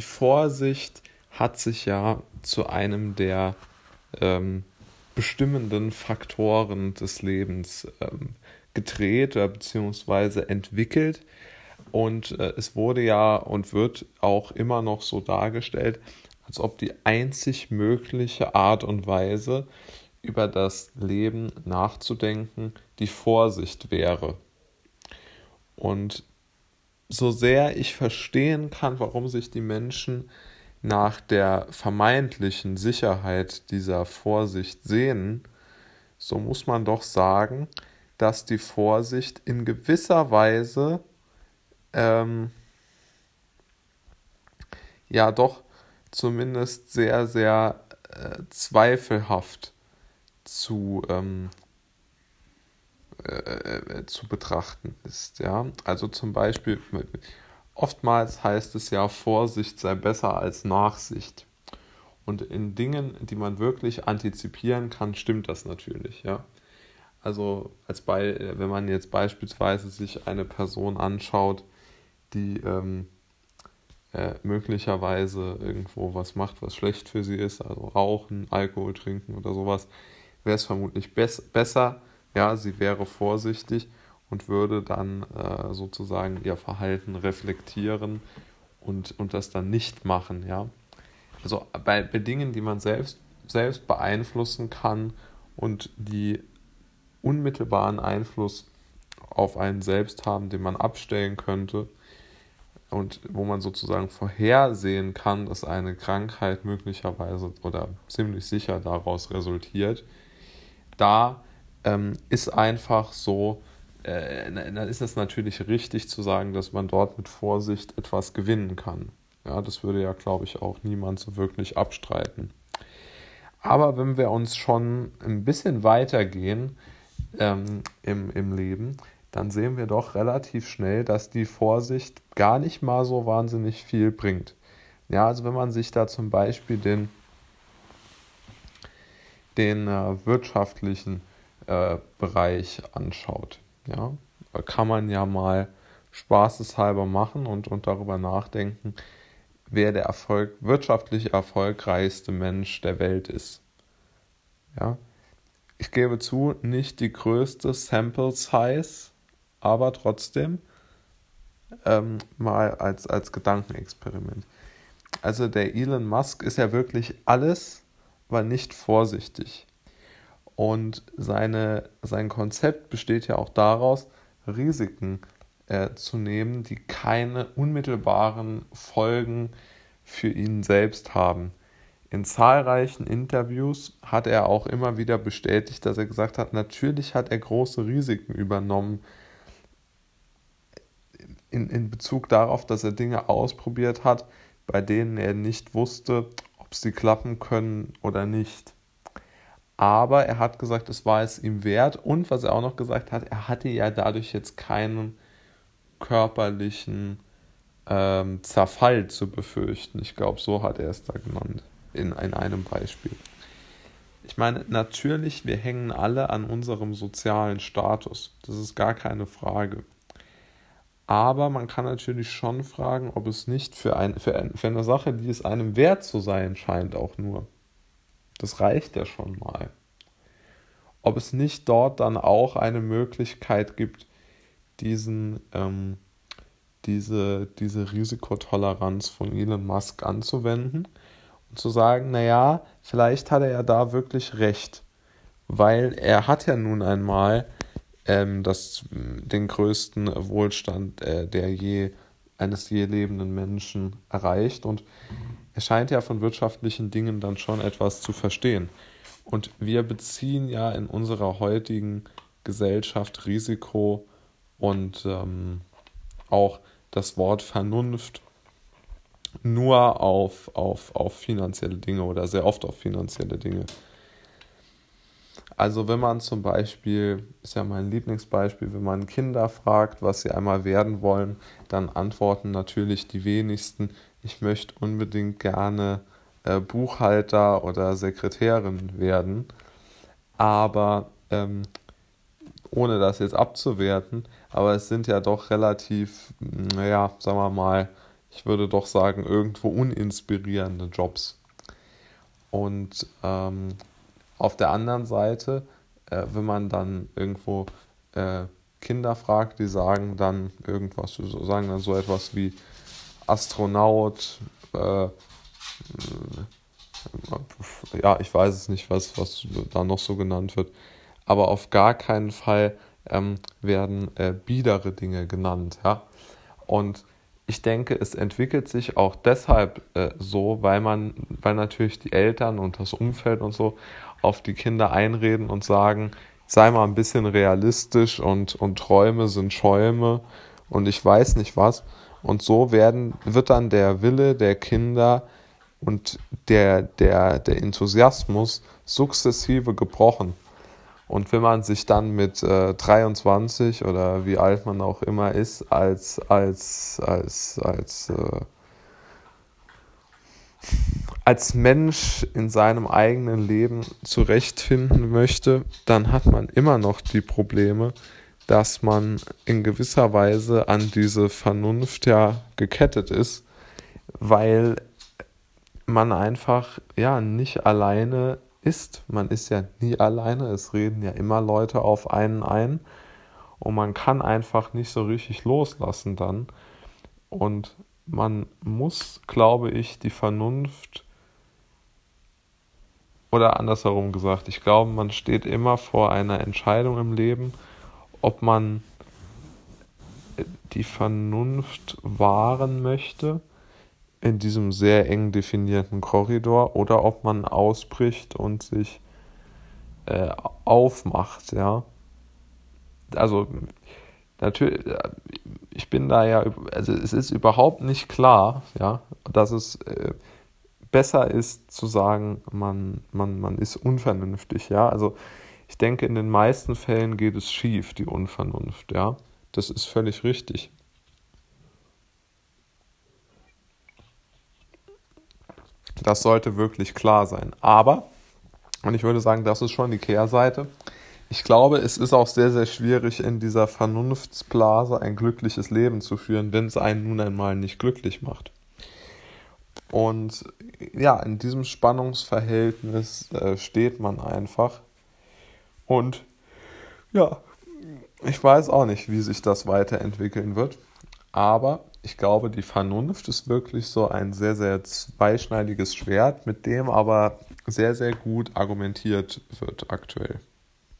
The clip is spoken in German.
die Vorsicht hat sich ja zu einem der ähm, bestimmenden Faktoren des Lebens ähm, gedreht oder beziehungsweise entwickelt. Und äh, es wurde ja und wird auch immer noch so dargestellt, als ob die einzig mögliche Art und Weise, über das Leben nachzudenken, die Vorsicht wäre. Und so sehr ich verstehen kann, warum sich die Menschen nach der vermeintlichen Sicherheit dieser Vorsicht sehen, so muss man doch sagen, dass die Vorsicht in gewisser Weise ähm, ja doch zumindest sehr, sehr äh, zweifelhaft zu, ähm, äh, äh, zu betrachten ist. Ja? Also zum Beispiel, oftmals heißt es ja, Vorsicht sei besser als Nachsicht. Und in Dingen, die man wirklich antizipieren kann, stimmt das natürlich. Ja? Also als bei, wenn man jetzt beispielsweise sich eine Person anschaut, die ähm, äh, möglicherweise irgendwo was macht, was schlecht für sie ist, also rauchen, Alkohol trinken oder sowas, wäre es vermutlich bess besser, ja, sie wäre vorsichtig und würde dann äh, sozusagen ihr Verhalten reflektieren und, und das dann nicht machen, ja. Also bei, bei Dingen, die man selbst, selbst beeinflussen kann und die unmittelbaren Einfluss auf einen selbst haben, den man abstellen könnte, und wo man sozusagen vorhersehen kann, dass eine Krankheit möglicherweise oder ziemlich sicher daraus resultiert, da ähm, ist einfach so, äh, dann ist es natürlich richtig zu sagen, dass man dort mit Vorsicht etwas gewinnen kann. Ja, das würde ja, glaube ich, auch niemand so wirklich abstreiten. Aber wenn wir uns schon ein bisschen weitergehen ähm, im, im Leben, dann sehen wir doch relativ schnell, dass die Vorsicht gar nicht mal so wahnsinnig viel bringt. Ja, also wenn man sich da zum Beispiel den, den äh, wirtschaftlichen Bereich anschaut, ja, kann man ja mal spaßeshalber machen und, und darüber nachdenken, wer der Erfolg, wirtschaftlich erfolgreichste Mensch der Welt ist. Ja, ich gebe zu, nicht die größte Sample Size aber trotzdem ähm, mal als, als Gedankenexperiment. Also der Elon Musk ist ja wirklich alles, aber nicht vorsichtig. Und seine, sein Konzept besteht ja auch daraus, Risiken äh, zu nehmen, die keine unmittelbaren Folgen für ihn selbst haben. In zahlreichen Interviews hat er auch immer wieder bestätigt, dass er gesagt hat, natürlich hat er große Risiken übernommen, in, in Bezug darauf, dass er Dinge ausprobiert hat, bei denen er nicht wusste, ob sie klappen können oder nicht. Aber er hat gesagt, es war es ihm wert. Und was er auch noch gesagt hat, er hatte ja dadurch jetzt keinen körperlichen ähm, Zerfall zu befürchten. Ich glaube, so hat er es da genannt, in, in einem Beispiel. Ich meine, natürlich, wir hängen alle an unserem sozialen Status. Das ist gar keine Frage. Aber man kann natürlich schon fragen, ob es nicht für, ein, für, ein, für eine Sache, die es einem wert zu sein scheint, auch nur. Das reicht ja schon mal. Ob es nicht dort dann auch eine Möglichkeit gibt, diesen, ähm, diese, diese Risikotoleranz von Elon Musk anzuwenden und zu sagen, naja, vielleicht hat er ja da wirklich recht, weil er hat ja nun einmal ähm, das, den größten Wohlstand äh, der je, eines je lebenden Menschen erreicht. Und er scheint ja von wirtschaftlichen Dingen dann schon etwas zu verstehen. Und wir beziehen ja in unserer heutigen Gesellschaft Risiko und ähm, auch das Wort Vernunft nur auf, auf, auf finanzielle Dinge oder sehr oft auf finanzielle Dinge. Also wenn man zum Beispiel, ist ja mein Lieblingsbeispiel, wenn man Kinder fragt, was sie einmal werden wollen, dann antworten natürlich die wenigsten, ich möchte unbedingt gerne äh, Buchhalter oder Sekretärin werden. Aber ähm, ohne das jetzt abzuwerten, aber es sind ja doch relativ, naja, sagen wir mal, ich würde doch sagen, irgendwo uninspirierende Jobs. Und ähm, auf der anderen Seite, äh, wenn man dann irgendwo äh, Kinder fragt, die sagen dann irgendwas, sagen dann so etwas wie Astronaut, äh, ja, ich weiß es nicht, was, was da noch so genannt wird, aber auf gar keinen Fall ähm, werden äh, biedere Dinge genannt, ja. Und ich denke, es entwickelt sich auch deshalb äh, so, weil man, weil natürlich die Eltern und das Umfeld und so auf die Kinder einreden und sagen, sei mal ein bisschen realistisch und, und Träume sind Schäume und ich weiß nicht was. Und so werden, wird dann der Wille der Kinder und der, der, der Enthusiasmus sukzessive gebrochen. Und wenn man sich dann mit äh, 23 oder wie alt man auch immer ist, als, als, als, als, äh, als Mensch in seinem eigenen Leben zurechtfinden möchte, dann hat man immer noch die Probleme, dass man in gewisser Weise an diese Vernunft ja gekettet ist, weil man einfach ja nicht alleine ist. Man ist ja nie alleine, es reden ja immer Leute auf einen ein und man kann einfach nicht so richtig loslassen dann. Und man muss, glaube ich, die Vernunft oder andersherum gesagt, ich glaube, man steht immer vor einer Entscheidung im Leben, ob man die Vernunft wahren möchte in diesem sehr eng definierten Korridor oder ob man ausbricht und sich äh, aufmacht, ja. Also natürlich, ich bin da ja, also es ist überhaupt nicht klar, ja, dass es äh, besser ist zu sagen, man, man, man ist unvernünftig, ja. Also ich denke, in den meisten Fällen geht es schief, die Unvernunft, ja. Das ist völlig richtig. Das sollte wirklich klar sein. Aber, und ich würde sagen, das ist schon die Kehrseite. Ich glaube, es ist auch sehr, sehr schwierig, in dieser Vernunftsblase ein glückliches Leben zu führen, wenn es einen nun einmal nicht glücklich macht. Und ja, in diesem Spannungsverhältnis äh, steht man einfach. Und ja, ich weiß auch nicht, wie sich das weiterentwickeln wird. Aber ich glaube, die Vernunft ist wirklich so ein sehr, sehr zweischneidiges Schwert, mit dem aber sehr, sehr gut argumentiert wird aktuell.